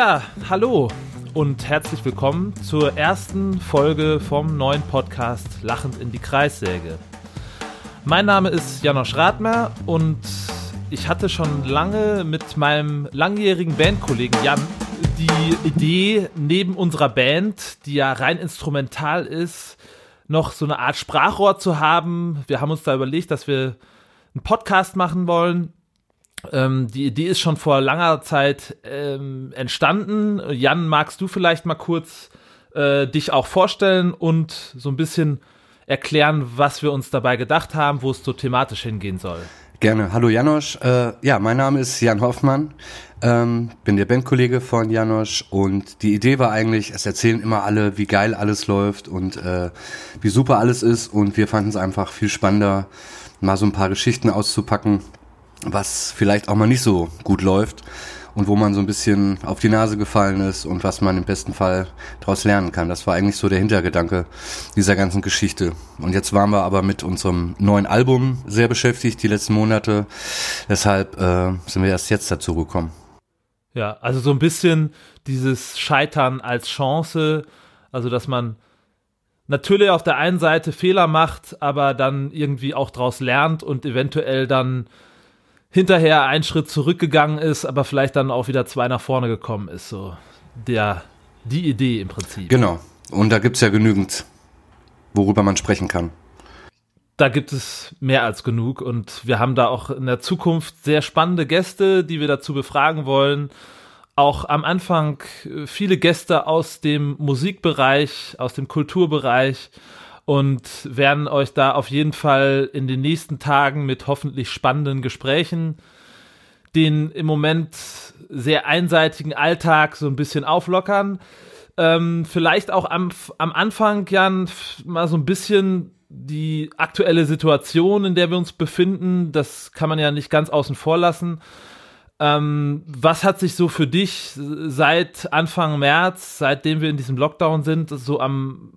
Ja, hallo und herzlich willkommen zur ersten Folge vom neuen Podcast Lachend in die Kreissäge. Mein Name ist Janosch Radmer und ich hatte schon lange mit meinem langjährigen Bandkollegen Jan die Idee, neben unserer Band, die ja rein instrumental ist, noch so eine Art Sprachrohr zu haben. Wir haben uns da überlegt, dass wir einen Podcast machen wollen ähm, die Idee ist schon vor langer Zeit ähm, entstanden. Jan, magst du vielleicht mal kurz äh, dich auch vorstellen und so ein bisschen erklären, was wir uns dabei gedacht haben, wo es so thematisch hingehen soll? Gerne. Hallo Janosch. Äh, ja, mein Name ist Jan Hoffmann. Ähm, bin der Bandkollege von Janosch und die Idee war eigentlich, es erzählen immer alle, wie geil alles läuft und äh, wie super alles ist und wir fanden es einfach viel spannender, mal so ein paar Geschichten auszupacken was vielleicht auch mal nicht so gut läuft und wo man so ein bisschen auf die Nase gefallen ist und was man im besten Fall daraus lernen kann. Das war eigentlich so der Hintergedanke dieser ganzen Geschichte. Und jetzt waren wir aber mit unserem neuen Album sehr beschäftigt die letzten Monate. Deshalb äh, sind wir erst jetzt dazu gekommen. Ja, also so ein bisschen dieses Scheitern als Chance, also dass man natürlich auf der einen Seite Fehler macht, aber dann irgendwie auch daraus lernt und eventuell dann hinterher einen Schritt zurückgegangen ist, aber vielleicht dann auch wieder zwei nach vorne gekommen ist. So der, die Idee im Prinzip. Genau. Und da gibt es ja genügend, worüber man sprechen kann. Da gibt es mehr als genug und wir haben da auch in der Zukunft sehr spannende Gäste, die wir dazu befragen wollen. Auch am Anfang viele Gäste aus dem Musikbereich, aus dem Kulturbereich und werden euch da auf jeden Fall in den nächsten Tagen mit hoffentlich spannenden Gesprächen den im Moment sehr einseitigen Alltag so ein bisschen auflockern. Ähm, vielleicht auch am, am Anfang, Jan, mal so ein bisschen die aktuelle Situation, in der wir uns befinden. Das kann man ja nicht ganz außen vor lassen. Ähm, was hat sich so für dich seit Anfang März, seitdem wir in diesem Lockdown sind, so am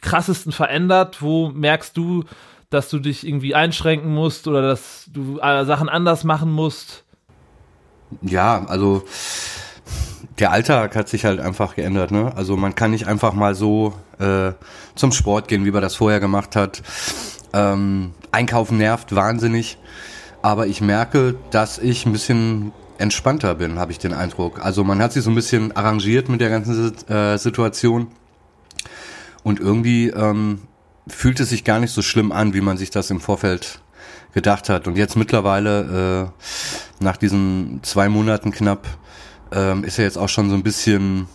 krassesten verändert? Wo merkst du, dass du dich irgendwie einschränken musst oder dass du äh, Sachen anders machen musst? Ja, also der Alltag hat sich halt einfach geändert. Ne? Also man kann nicht einfach mal so äh, zum Sport gehen, wie man das vorher gemacht hat. Ähm, Einkaufen nervt wahnsinnig, aber ich merke, dass ich ein bisschen entspannter bin, habe ich den Eindruck. Also man hat sich so ein bisschen arrangiert mit der ganzen äh, Situation. Und irgendwie ähm, fühlt es sich gar nicht so schlimm an, wie man sich das im Vorfeld gedacht hat. Und jetzt mittlerweile, äh, nach diesen zwei Monaten knapp, äh, ist ja jetzt auch schon so ein bisschen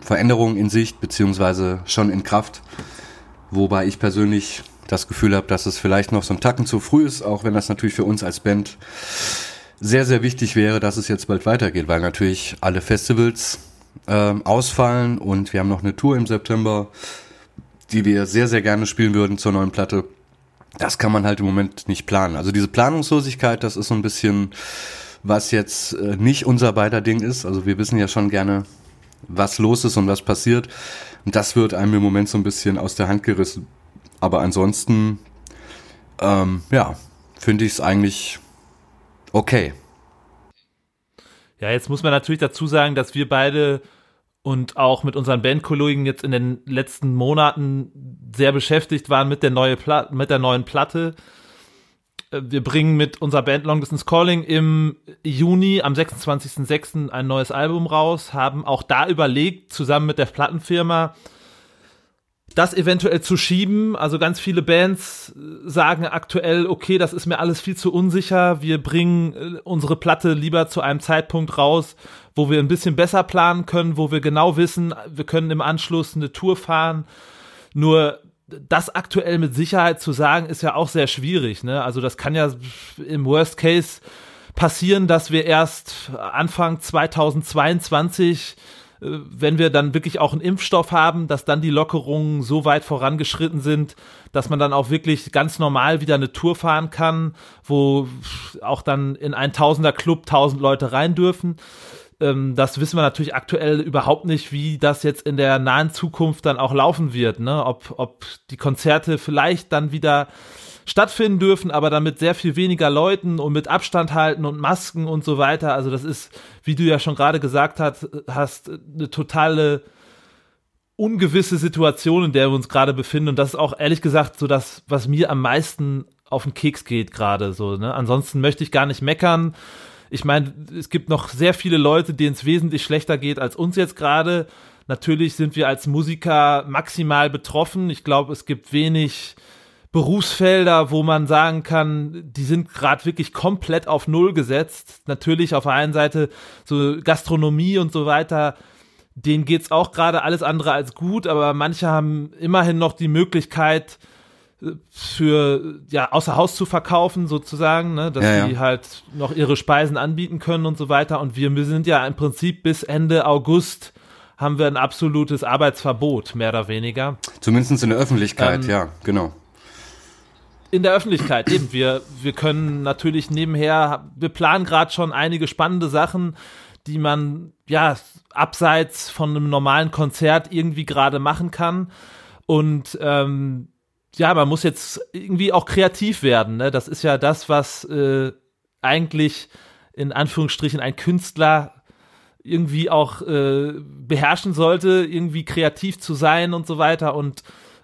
Veränderung in Sicht, beziehungsweise schon in Kraft. Wobei ich persönlich das Gefühl habe, dass es vielleicht noch so ein Tacken zu früh ist, auch wenn das natürlich für uns als Band sehr, sehr wichtig wäre, dass es jetzt bald weitergeht, weil natürlich alle Festivals äh, ausfallen und wir haben noch eine Tour im September die wir sehr, sehr gerne spielen würden zur neuen Platte. Das kann man halt im Moment nicht planen. Also diese Planungslosigkeit, das ist so ein bisschen, was jetzt äh, nicht unser beider Ding ist. Also wir wissen ja schon gerne, was los ist und was passiert. Und das wird einem im Moment so ein bisschen aus der Hand gerissen. Aber ansonsten, ähm, ja, finde ich es eigentlich okay. Ja, jetzt muss man natürlich dazu sagen, dass wir beide und auch mit unseren Bandkollegen jetzt in den letzten Monaten sehr beschäftigt waren mit der, neue Pla mit der neuen Platte. Äh, wir bringen mit unserer Band Long Distance Calling im Juni am 26.06. ein neues Album raus, haben auch da überlegt, zusammen mit der Plattenfirma, das eventuell zu schieben. Also ganz viele Bands sagen aktuell, okay, das ist mir alles viel zu unsicher. Wir bringen äh, unsere Platte lieber zu einem Zeitpunkt raus, wo wir ein bisschen besser planen können, wo wir genau wissen, wir können im Anschluss eine Tour fahren. Nur das aktuell mit Sicherheit zu sagen, ist ja auch sehr schwierig. Ne? Also das kann ja im Worst Case passieren, dass wir erst Anfang 2022 äh, wenn wir dann wirklich auch einen Impfstoff haben, dass dann die Lockerungen so weit vorangeschritten sind, dass man dann auch wirklich ganz normal wieder eine Tour fahren kann, wo auch dann in ein Tausender Club tausend Leute rein dürfen. Ähm, das wissen wir natürlich aktuell überhaupt nicht, wie das jetzt in der nahen Zukunft dann auch laufen wird, ne? Ob, ob die Konzerte vielleicht dann wieder stattfinden dürfen, aber dann mit sehr viel weniger Leuten und mit Abstand halten und Masken und so weiter. Also das ist, wie du ja schon gerade gesagt hast, hast eine totale ungewisse Situation, in der wir uns gerade befinden. Und das ist auch ehrlich gesagt so das, was mir am meisten auf den Keks geht gerade so. Ne? Ansonsten möchte ich gar nicht meckern. Ich meine, es gibt noch sehr viele Leute, denen es wesentlich schlechter geht als uns jetzt gerade. Natürlich sind wir als Musiker maximal betroffen. Ich glaube, es gibt wenig Berufsfelder, wo man sagen kann, die sind gerade wirklich komplett auf Null gesetzt. Natürlich auf der einen Seite so Gastronomie und so weiter, denen geht's auch gerade alles andere als gut, aber manche haben immerhin noch die Möglichkeit, äh, für ja außer Haus zu verkaufen sozusagen, ne, dass ja, sie ja. halt noch ihre Speisen anbieten können und so weiter. Und wir, wir sind ja im Prinzip bis Ende August haben wir ein absolutes Arbeitsverbot, mehr oder weniger. Zumindest in der Öffentlichkeit, ähm, ja, genau in der Öffentlichkeit eben. Wir, wir können natürlich nebenher, wir planen gerade schon einige spannende Sachen, die man ja abseits von einem normalen Konzert irgendwie gerade machen kann. Und ähm, ja, man muss jetzt irgendwie auch kreativ werden. Ne? Das ist ja das, was äh, eigentlich in Anführungsstrichen ein Künstler irgendwie auch äh, beherrschen sollte, irgendwie kreativ zu sein und so weiter. Und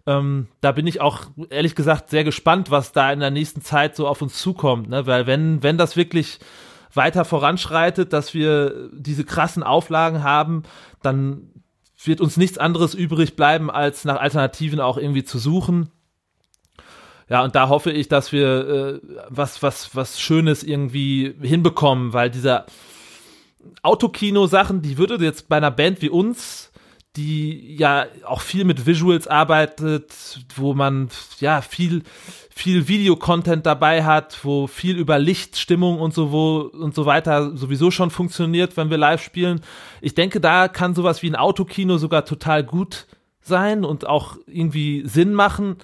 ähm, da bin ich auch ehrlich gesagt sehr gespannt, was da in der nächsten Zeit so auf uns zukommt, ne? Weil wenn, wenn das wirklich weiter voranschreitet, dass wir diese krassen Auflagen haben, dann wird uns nichts anderes übrig bleiben, als nach Alternativen auch irgendwie zu suchen. Ja, und da hoffe ich, dass wir äh, was, was, was Schönes irgendwie hinbekommen, weil dieser Autokino-Sachen, die würde jetzt bei einer Band wie uns die ja auch viel mit Visuals arbeitet, wo man ja viel viel Videocontent dabei hat, wo viel über Licht, Stimmung und so wo und so weiter sowieso schon funktioniert, wenn wir live spielen. Ich denke, da kann sowas wie ein Autokino sogar total gut sein und auch irgendwie Sinn machen.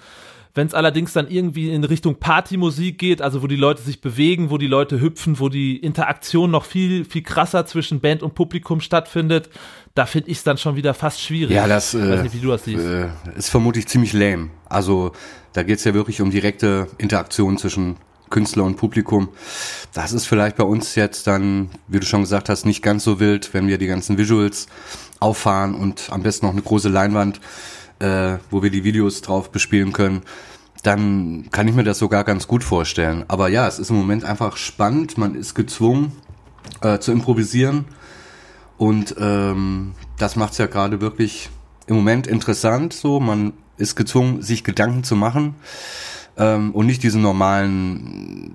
Wenn es allerdings dann irgendwie in Richtung Partymusik geht, also wo die Leute sich bewegen, wo die Leute hüpfen, wo die Interaktion noch viel, viel krasser zwischen Band und Publikum stattfindet, da finde ich es dann schon wieder fast schwierig. Ja, das, äh, nicht, das äh, ist vermutlich ziemlich lame. Also da geht es ja wirklich um direkte Interaktion zwischen Künstler und Publikum. Das ist vielleicht bei uns jetzt dann, wie du schon gesagt hast, nicht ganz so wild, wenn wir die ganzen Visuals auffahren und am besten noch eine große Leinwand äh, wo wir die Videos drauf bespielen können, dann kann ich mir das sogar ganz gut vorstellen. Aber ja, es ist im Moment einfach spannend. Man ist gezwungen äh, zu improvisieren. Und ähm, das macht es ja gerade wirklich im Moment interessant. So, man ist gezwungen, sich Gedanken zu machen ähm, und nicht diesen normalen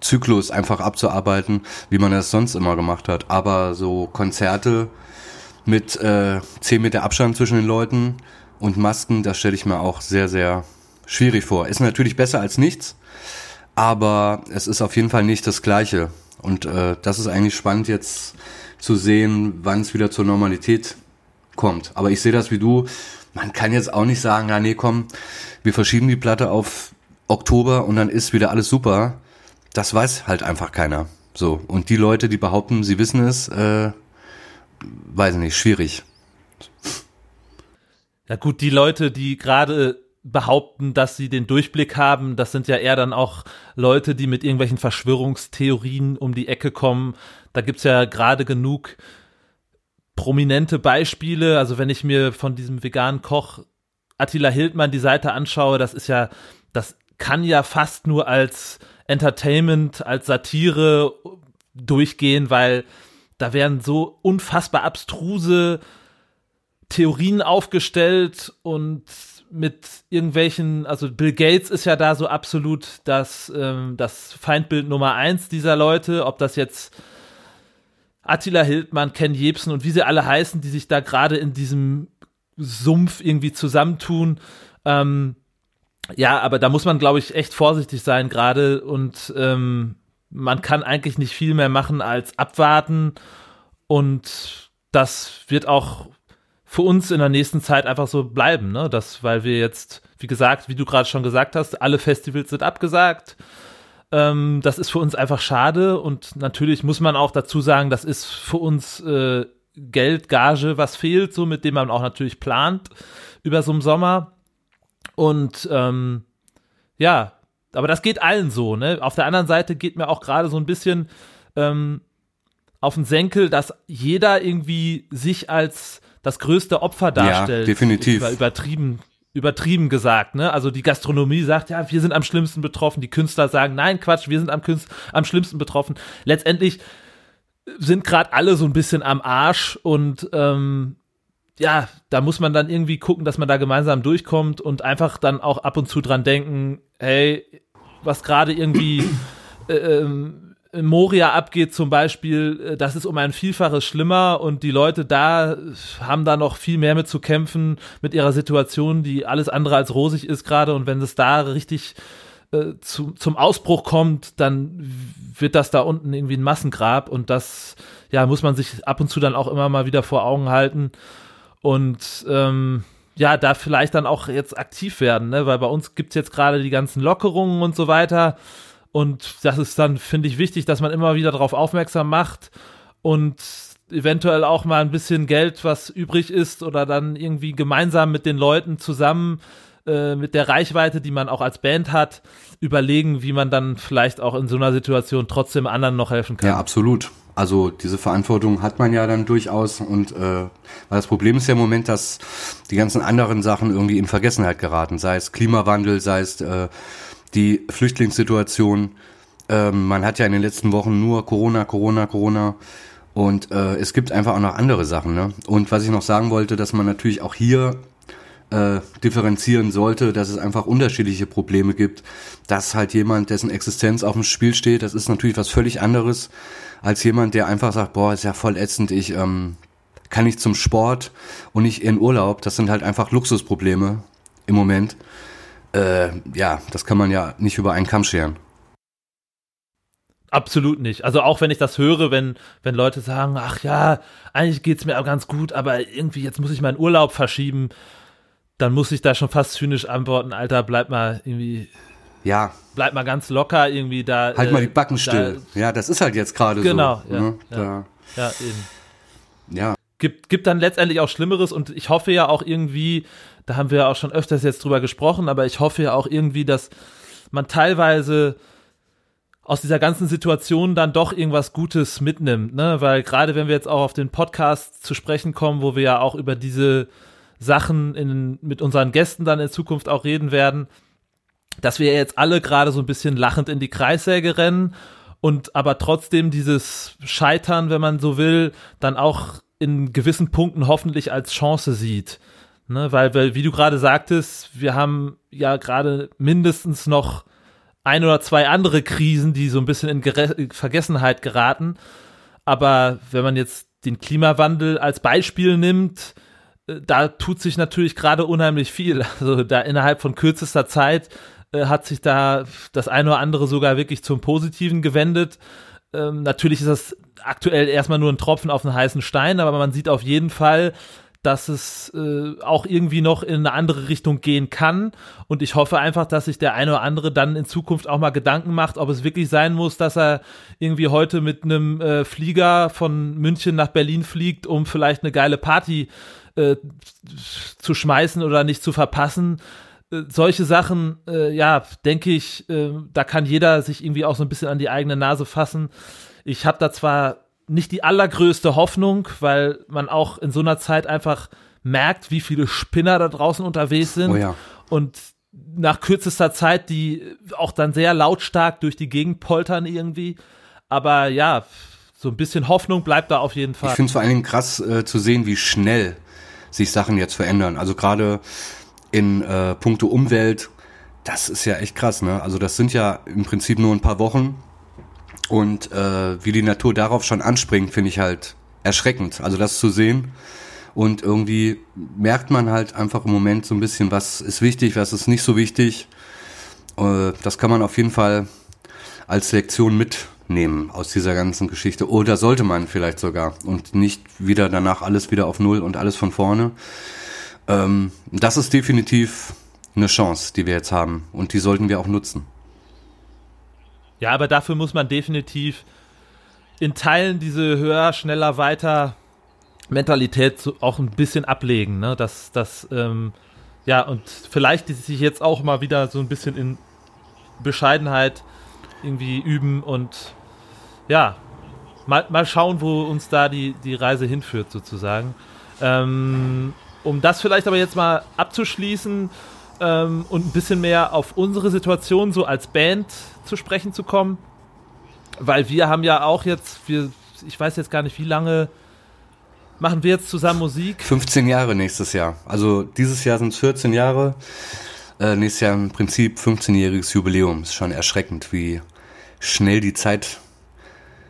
Zyklus einfach abzuarbeiten, wie man das sonst immer gemacht hat. Aber so Konzerte mit äh, 10 Meter Abstand zwischen den Leuten, und Masken, das stelle ich mir auch sehr, sehr schwierig vor. Ist natürlich besser als nichts, aber es ist auf jeden Fall nicht das Gleiche. Und äh, das ist eigentlich spannend jetzt zu sehen, wann es wieder zur Normalität kommt. Aber ich sehe das wie du. Man kann jetzt auch nicht sagen, ja nee, komm, wir verschieben die Platte auf Oktober und dann ist wieder alles super. Das weiß halt einfach keiner. So. Und die Leute, die behaupten, sie wissen es, äh, weiß nicht, schwierig. Ja gut, die Leute, die gerade behaupten, dass sie den Durchblick haben, das sind ja eher dann auch Leute, die mit irgendwelchen Verschwörungstheorien um die Ecke kommen. Da gibt's ja gerade genug prominente Beispiele. Also wenn ich mir von diesem veganen Koch Attila Hildmann die Seite anschaue, das ist ja, das kann ja fast nur als Entertainment, als Satire durchgehen, weil da werden so unfassbar abstruse Theorien aufgestellt und mit irgendwelchen, also Bill Gates ist ja da so absolut das, ähm, das Feindbild Nummer eins dieser Leute, ob das jetzt Attila Hildmann, Ken Jebsen und wie sie alle heißen, die sich da gerade in diesem Sumpf irgendwie zusammentun. Ähm, ja, aber da muss man, glaube ich, echt vorsichtig sein gerade und ähm, man kann eigentlich nicht viel mehr machen als abwarten und das wird auch für uns in der nächsten Zeit einfach so bleiben, ne? Das, weil wir jetzt, wie gesagt, wie du gerade schon gesagt hast, alle Festivals sind abgesagt. Ähm, das ist für uns einfach schade und natürlich muss man auch dazu sagen, das ist für uns äh, Geld, Gage, was fehlt, so mit dem man auch natürlich plant über so einen Sommer. Und ähm, ja, aber das geht allen so, ne? Auf der anderen Seite geht mir auch gerade so ein bisschen ähm, auf den Senkel, dass jeder irgendwie sich als das größte Opfer darstellt. Ja, definitiv. Über, übertrieben, übertrieben gesagt, ne? Also die Gastronomie sagt, ja, wir sind am schlimmsten betroffen. Die Künstler sagen, nein, Quatsch, wir sind am, am schlimmsten betroffen. Letztendlich sind gerade alle so ein bisschen am Arsch und ähm, ja, da muss man dann irgendwie gucken, dass man da gemeinsam durchkommt und einfach dann auch ab und zu dran denken, hey, was gerade irgendwie äh, ähm, Moria abgeht zum Beispiel, äh, das ist um ein Vielfaches schlimmer und die Leute da haben da noch viel mehr mit zu kämpfen mit ihrer Situation, die alles andere als rosig ist gerade und wenn es da richtig äh, zu, zum Ausbruch kommt, dann wird das da unten irgendwie ein Massengrab und das ja muss man sich ab und zu dann auch immer mal wieder vor Augen halten und ähm, ja, da vielleicht dann auch jetzt aktiv werden, ne? weil bei uns gibt's jetzt gerade die ganzen Lockerungen und so weiter. Und das ist dann, finde ich, wichtig, dass man immer wieder darauf aufmerksam macht und eventuell auch mal ein bisschen Geld, was übrig ist, oder dann irgendwie gemeinsam mit den Leuten zusammen äh, mit der Reichweite, die man auch als Band hat, überlegen, wie man dann vielleicht auch in so einer Situation trotzdem anderen noch helfen kann. Ja, absolut. Also diese Verantwortung hat man ja dann durchaus und äh, weil das Problem ist ja im Moment, dass die ganzen anderen Sachen irgendwie in Vergessenheit geraten, sei es Klimawandel, sei es äh, die Flüchtlingssituation. Ähm, man hat ja in den letzten Wochen nur Corona, Corona, Corona und äh, es gibt einfach auch noch andere Sachen. Ne? Und was ich noch sagen wollte, dass man natürlich auch hier äh, differenzieren sollte, dass es einfach unterschiedliche Probleme gibt, dass halt jemand, dessen Existenz auf dem Spiel steht, das ist natürlich was völlig anderes als jemand, der einfach sagt, boah, ist ja voll ätzend, ich ähm, kann nicht zum Sport und nicht in Urlaub. Das sind halt einfach Luxusprobleme im Moment. Äh, ja, das kann man ja nicht über einen Kamm scheren. Absolut nicht. Also auch wenn ich das höre, wenn, wenn Leute sagen, ach ja, eigentlich geht's mir auch ganz gut, aber irgendwie jetzt muss ich meinen Urlaub verschieben, dann muss ich da schon fast zynisch antworten, Alter, bleib mal irgendwie ja. Bleib mal ganz locker irgendwie da. Halt äh, mal die Backen still. Da, ja, das ist halt jetzt gerade genau, so. Genau, ja, ne? ja, ja, eben. Ja. Gibt, gibt dann letztendlich auch Schlimmeres und ich hoffe ja auch irgendwie, da haben wir ja auch schon öfters jetzt drüber gesprochen, aber ich hoffe ja auch irgendwie, dass man teilweise aus dieser ganzen Situation dann doch irgendwas Gutes mitnimmt, ne? Weil gerade wenn wir jetzt auch auf den Podcast zu sprechen kommen, wo wir ja auch über diese Sachen in, mit unseren Gästen dann in Zukunft auch reden werden, dass wir jetzt alle gerade so ein bisschen lachend in die Kreissäge rennen und aber trotzdem dieses Scheitern, wenn man so will, dann auch in gewissen Punkten hoffentlich als Chance sieht. Ne, weil, weil, wie du gerade sagtest, wir haben ja gerade mindestens noch ein oder zwei andere Krisen, die so ein bisschen in Gere Vergessenheit geraten. Aber wenn man jetzt den Klimawandel als Beispiel nimmt, äh, da tut sich natürlich gerade unheimlich viel. Also da innerhalb von kürzester Zeit äh, hat sich da das eine oder andere sogar wirklich zum Positiven gewendet. Ähm, natürlich ist das aktuell erstmal nur ein Tropfen auf einen heißen Stein, aber man sieht auf jeden Fall, dass es äh, auch irgendwie noch in eine andere Richtung gehen kann. Und ich hoffe einfach, dass sich der eine oder andere dann in Zukunft auch mal Gedanken macht, ob es wirklich sein muss, dass er irgendwie heute mit einem äh, Flieger von München nach Berlin fliegt, um vielleicht eine geile Party äh, zu schmeißen oder nicht zu verpassen. Äh, solche Sachen, äh, ja, denke ich, äh, da kann jeder sich irgendwie auch so ein bisschen an die eigene Nase fassen. Ich habe da zwar nicht die allergrößte Hoffnung, weil man auch in so einer Zeit einfach merkt, wie viele Spinner da draußen unterwegs sind. Oh ja. Und nach kürzester Zeit, die auch dann sehr lautstark durch die Gegend poltern irgendwie. Aber ja, so ein bisschen Hoffnung bleibt da auf jeden Fall. Ich finde es vor allen Dingen krass äh, zu sehen, wie schnell sich Sachen jetzt verändern. Also gerade in äh, puncto Umwelt, das ist ja echt krass, ne? Also das sind ja im Prinzip nur ein paar Wochen und äh, wie die Natur darauf schon anspringt, finde ich halt erschreckend. Also das zu sehen und irgendwie merkt man halt einfach im Moment so ein bisschen, was ist wichtig, was ist nicht so wichtig. Äh, das kann man auf jeden Fall als Lektion mit nehmen aus dieser ganzen Geschichte. Oder sollte man vielleicht sogar und nicht wieder danach alles wieder auf Null und alles von vorne. Ähm, das ist definitiv eine Chance, die wir jetzt haben und die sollten wir auch nutzen. Ja, aber dafür muss man definitiv in Teilen diese höher, schneller, weiter Mentalität auch ein bisschen ablegen. Ne? Dass das, ähm, ja, und vielleicht sich jetzt auch mal wieder so ein bisschen in Bescheidenheit irgendwie üben und ja, mal, mal schauen, wo uns da die, die Reise hinführt, sozusagen. Ähm, um das vielleicht aber jetzt mal abzuschließen ähm, und ein bisschen mehr auf unsere Situation so als Band zu sprechen zu kommen, weil wir haben ja auch jetzt, wir, ich weiß jetzt gar nicht, wie lange machen wir jetzt zusammen Musik? 15 Jahre nächstes Jahr. Also dieses Jahr sind es 14 Jahre. Äh, nächstes Jahr im Prinzip 15-jähriges Jubiläum. Ist schon erschreckend, wie schnell die Zeit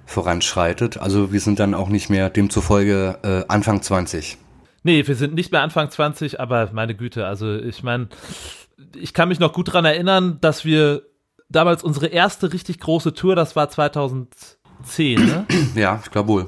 voranschreitet. Also wir sind dann auch nicht mehr demzufolge äh, Anfang 20. Nee, wir sind nicht mehr Anfang 20, aber meine Güte, also ich meine, ich kann mich noch gut daran erinnern, dass wir damals unsere erste richtig große Tour, das war 2010, ne? Ja, ich glaube wohl.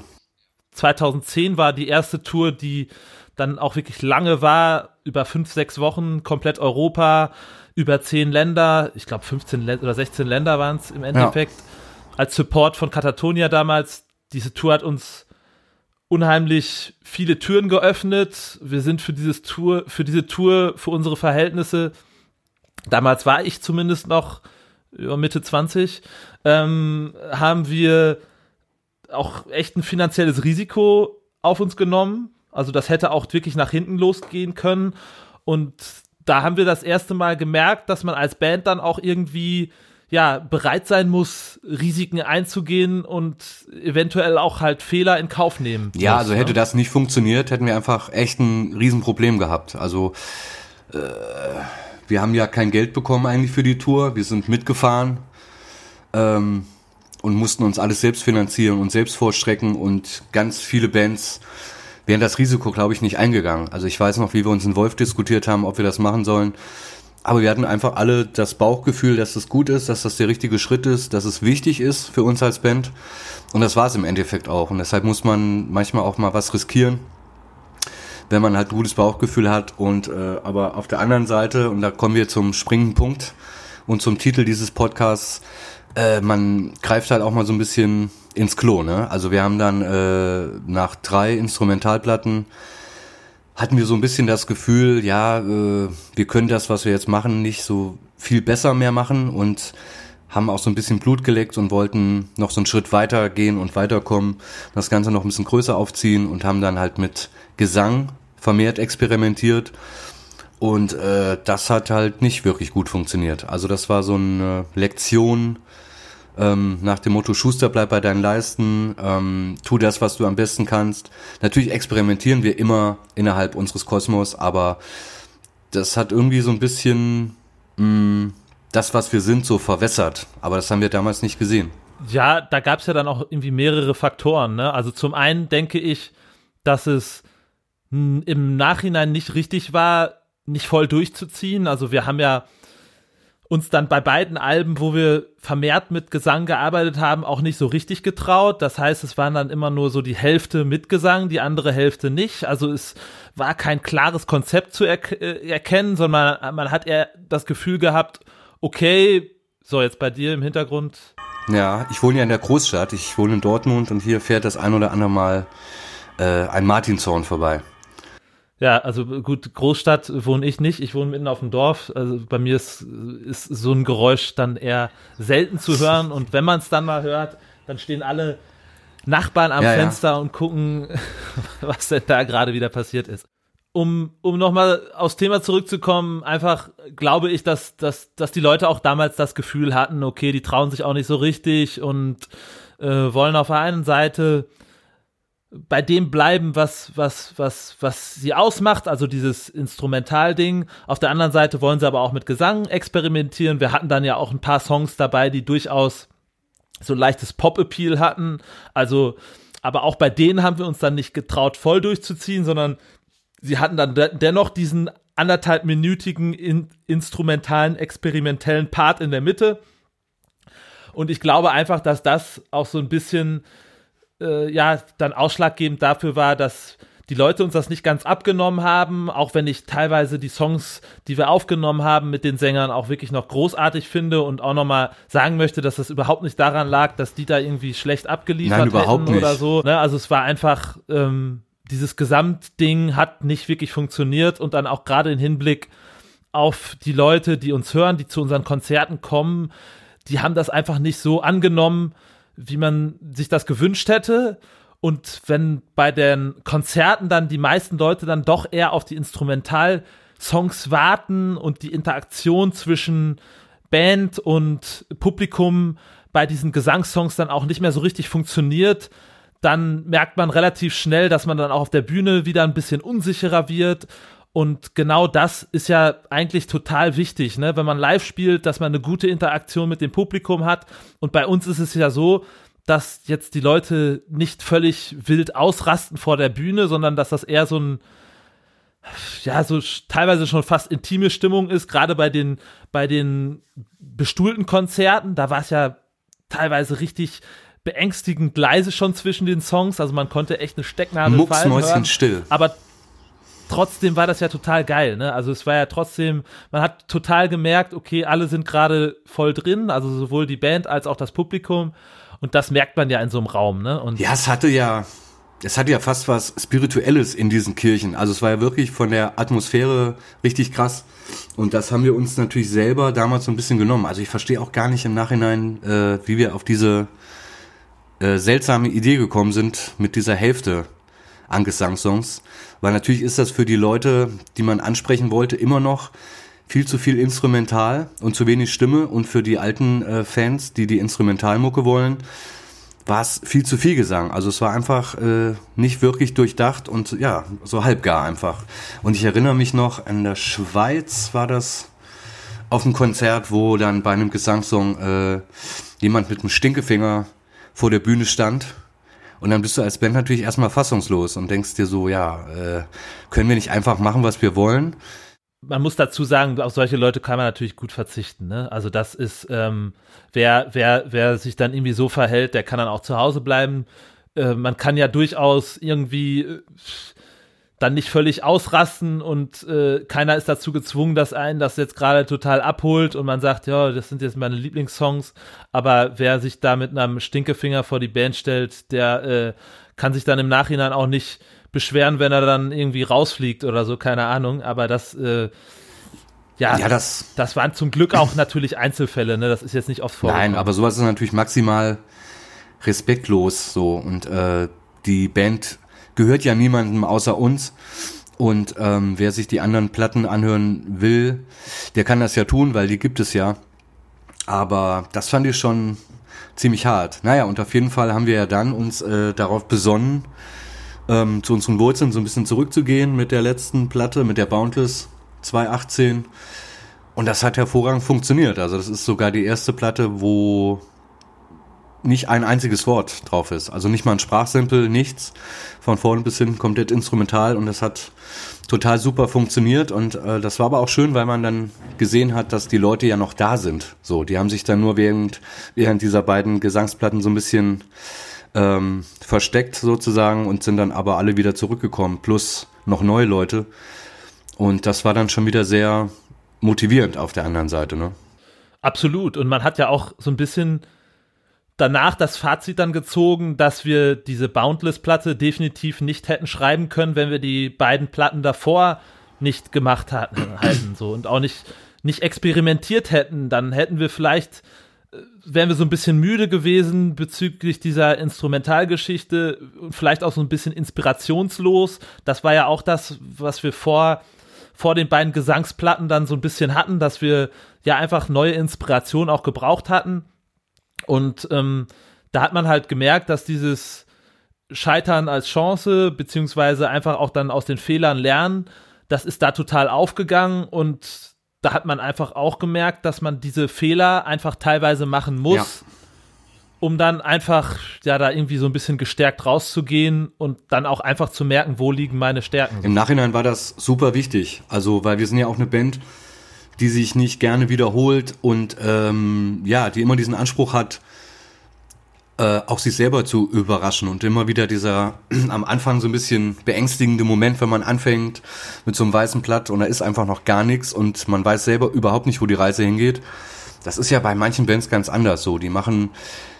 2010 war die erste Tour, die dann auch wirklich lange war, über fünf, sechs Wochen, komplett Europa, über zehn Länder, ich glaube 15 Lä oder 16 Länder waren es im Endeffekt, ja. als Support von Katatonia damals. Diese Tour hat uns unheimlich viele Türen geöffnet. Wir sind für dieses Tour, für diese Tour, für unsere Verhältnisse, damals war ich zumindest noch Mitte 20, ähm, haben wir auch echt ein finanzielles Risiko auf uns genommen. Also das hätte auch wirklich nach hinten losgehen können. Und da haben wir das erste Mal gemerkt, dass man als Band dann auch irgendwie ja bereit sein muss, Risiken einzugehen und eventuell auch halt Fehler in Kauf nehmen. Ja, muss, also hätte ne? das nicht funktioniert, hätten wir einfach echt ein Riesenproblem gehabt. Also äh, wir haben ja kein Geld bekommen eigentlich für die Tour. Wir sind mitgefahren. Ähm, und mussten uns alles selbst finanzieren und selbst vorstrecken und ganz viele Bands wären das Risiko, glaube ich, nicht eingegangen. Also ich weiß noch, wie wir uns in Wolf diskutiert haben, ob wir das machen sollen. Aber wir hatten einfach alle das Bauchgefühl, dass das gut ist, dass das der richtige Schritt ist, dass es wichtig ist für uns als Band. Und das war es im Endeffekt auch. Und deshalb muss man manchmal auch mal was riskieren, wenn man halt gutes Bauchgefühl hat. Und äh, aber auf der anderen Seite, und da kommen wir zum springenden Punkt und zum Titel dieses Podcasts, äh, man greift halt auch mal so ein bisschen ins Klo, ne? Also wir haben dann äh, nach drei Instrumentalplatten hatten wir so ein bisschen das Gefühl, ja, äh, wir können das, was wir jetzt machen, nicht so viel besser mehr machen und haben auch so ein bisschen Blut geleckt und wollten noch so einen Schritt weiter gehen und weiterkommen, das Ganze noch ein bisschen größer aufziehen und haben dann halt mit Gesang vermehrt experimentiert und äh, das hat halt nicht wirklich gut funktioniert. Also das war so eine Lektion ähm, nach dem Motto Schuster bleib bei deinen Leisten, ähm, tu das, was du am besten kannst. Natürlich experimentieren wir immer innerhalb unseres Kosmos, aber das hat irgendwie so ein bisschen mh, mm, das, was wir sind, so verwässert. Aber das haben wir damals nicht gesehen. Ja, da gab es ja dann auch irgendwie mehrere Faktoren. Ne? Also zum einen denke ich, dass es im Nachhinein nicht richtig war, nicht voll durchzuziehen. Also wir haben ja uns dann bei beiden Alben, wo wir vermehrt mit Gesang gearbeitet haben, auch nicht so richtig getraut. Das heißt, es waren dann immer nur so die Hälfte mit Gesang, die andere Hälfte nicht. Also es war kein klares Konzept zu er äh, erkennen, sondern man, man hat eher das Gefühl gehabt, okay, so jetzt bei dir im Hintergrund. Ja, ich wohne ja in der Großstadt. Ich wohne in Dortmund und hier fährt das ein oder andere Mal äh, ein Martinshorn vorbei. Ja, also gut, Großstadt wohne ich nicht. Ich wohne mitten auf dem Dorf. Also bei mir ist, ist so ein Geräusch dann eher selten zu hören. Und wenn man es dann mal hört, dann stehen alle Nachbarn am ja, Fenster ja. und gucken, was denn da gerade wieder passiert ist. Um, um nochmal aufs Thema zurückzukommen, einfach glaube ich, dass, dass, dass die Leute auch damals das Gefühl hatten, okay, die trauen sich auch nicht so richtig und äh, wollen auf der einen Seite bei dem bleiben, was, was, was, was sie ausmacht, also dieses Instrumentalding. Auf der anderen Seite wollen sie aber auch mit Gesang experimentieren. Wir hatten dann ja auch ein paar Songs dabei, die durchaus so ein leichtes Pop-Appeal hatten. Also, aber auch bei denen haben wir uns dann nicht getraut, voll durchzuziehen, sondern sie hatten dann de dennoch diesen anderthalbminütigen in instrumentalen, experimentellen Part in der Mitte. Und ich glaube einfach, dass das auch so ein bisschen, äh, ja, dann ausschlaggebend dafür war, dass die Leute uns das nicht ganz abgenommen haben, auch wenn ich teilweise die Songs, die wir aufgenommen haben mit den Sängern auch wirklich noch großartig finde und auch nochmal sagen möchte, dass das überhaupt nicht daran lag, dass die da irgendwie schlecht abgeliefert Nein, oder nicht. so. Ne? Also es war einfach, ähm, dieses Gesamtding hat nicht wirklich funktioniert und dann auch gerade im Hinblick auf die Leute, die uns hören, die zu unseren Konzerten kommen, die haben das einfach nicht so angenommen, wie man sich das gewünscht hätte. Und wenn bei den Konzerten dann die meisten Leute dann doch eher auf die Instrumentalsongs warten und die Interaktion zwischen Band und Publikum bei diesen Gesangssongs dann auch nicht mehr so richtig funktioniert, dann merkt man relativ schnell, dass man dann auch auf der Bühne wieder ein bisschen unsicherer wird. Und genau das ist ja eigentlich total wichtig, ne? wenn man live spielt, dass man eine gute Interaktion mit dem Publikum hat. Und bei uns ist es ja so, dass jetzt die Leute nicht völlig wild ausrasten vor der Bühne, sondern dass das eher so ein, ja, so teilweise schon fast intime Stimmung ist, gerade bei den, bei den bestuhlten Konzerten. Da war es ja teilweise richtig beängstigend leise schon zwischen den Songs. Also man konnte echt eine Stecknadel Mucks, fallen hören. still. Aber trotzdem war das ja total geil, ne? Also es war ja trotzdem, man hat total gemerkt, okay, alle sind gerade voll drin, also sowohl die Band als auch das Publikum. Und das merkt man ja in so einem Raum, ne? Und ja, es hatte ja, es hatte ja fast was Spirituelles in diesen Kirchen. Also es war ja wirklich von der Atmosphäre richtig krass. Und das haben wir uns natürlich selber damals so ein bisschen genommen. Also ich verstehe auch gar nicht im Nachhinein, äh, wie wir auf diese äh, seltsame Idee gekommen sind mit dieser Hälfte an Gesangssongs. Weil natürlich ist das für die Leute, die man ansprechen wollte, immer noch viel zu viel Instrumental und zu wenig Stimme und für die alten äh, Fans, die die Instrumentalmucke wollen, war es viel zu viel Gesang. Also es war einfach äh, nicht wirklich durchdacht und ja, so halbgar einfach. Und ich erinnere mich noch, in der Schweiz war das auf einem Konzert, wo dann bei einem Gesangssong äh, jemand mit einem Stinkefinger vor der Bühne stand. Und dann bist du als Band natürlich erstmal fassungslos und denkst dir so, ja, äh, können wir nicht einfach machen, was wir wollen? man muss dazu sagen, auf solche Leute kann man natürlich gut verzichten. Ne? Also das ist, ähm, wer, wer, wer sich dann irgendwie so verhält, der kann dann auch zu Hause bleiben. Äh, man kann ja durchaus irgendwie äh, dann nicht völlig ausrasten und äh, keiner ist dazu gezwungen, dass einen das jetzt gerade total abholt und man sagt, ja, das sind jetzt meine Lieblingssongs. Aber wer sich da mit einem Stinkefinger vor die Band stellt, der äh, kann sich dann im Nachhinein auch nicht beschweren, wenn er dann irgendwie rausfliegt oder so, keine Ahnung. Aber das, äh, ja, ja das, das waren zum Glück auch natürlich Einzelfälle, ne? Das ist jetzt nicht oft vorgekommen. Nein, aber sowas ist natürlich maximal respektlos so. Und äh, die Band gehört ja niemandem außer uns. Und ähm, wer sich die anderen Platten anhören will, der kann das ja tun, weil die gibt es ja. Aber das fand ich schon ziemlich hart. Naja, und auf jeden Fall haben wir ja dann uns äh, darauf besonnen, ähm, zu unseren Wurzeln so ein bisschen zurückzugehen mit der letzten Platte, mit der Boundless 218. Und das hat hervorragend funktioniert. Also das ist sogar die erste Platte, wo nicht ein einziges Wort drauf ist. Also nicht mal ein Sprachsample, nichts. Von vorne bis hinten komplett instrumental und das hat total super funktioniert und äh, das war aber auch schön, weil man dann gesehen hat, dass die Leute ja noch da sind. So, die haben sich dann nur während, während dieser beiden Gesangsplatten so ein bisschen ähm, versteckt sozusagen und sind dann aber alle wieder zurückgekommen, plus noch neue Leute. Und das war dann schon wieder sehr motivierend auf der anderen Seite, ne? Absolut. Und man hat ja auch so ein bisschen danach das Fazit dann gezogen, dass wir diese Boundless-Platte definitiv nicht hätten schreiben können, wenn wir die beiden Platten davor nicht gemacht hatten, halten, so und auch nicht, nicht experimentiert hätten, dann hätten wir vielleicht wären wir so ein bisschen müde gewesen bezüglich dieser Instrumentalgeschichte vielleicht auch so ein bisschen inspirationslos. Das war ja auch das, was wir vor, vor den beiden Gesangsplatten dann so ein bisschen hatten, dass wir ja einfach neue Inspiration auch gebraucht hatten. Und ähm, da hat man halt gemerkt, dass dieses Scheitern als Chance, beziehungsweise einfach auch dann aus den Fehlern lernen, das ist da total aufgegangen und da hat man einfach auch gemerkt, dass man diese Fehler einfach teilweise machen muss, ja. um dann einfach ja da irgendwie so ein bisschen gestärkt rauszugehen und dann auch einfach zu merken, wo liegen meine Stärken. Im Nachhinein war das super wichtig, also weil wir sind ja auch eine Band, die sich nicht gerne wiederholt und ähm, ja, die immer diesen Anspruch hat, äh, auch sich selber zu überraschen und immer wieder dieser am Anfang so ein bisschen beängstigende Moment, wenn man anfängt mit so einem weißen Blatt und da ist einfach noch gar nichts und man weiß selber überhaupt nicht, wo die Reise hingeht. Das ist ja bei manchen Bands ganz anders so. Die machen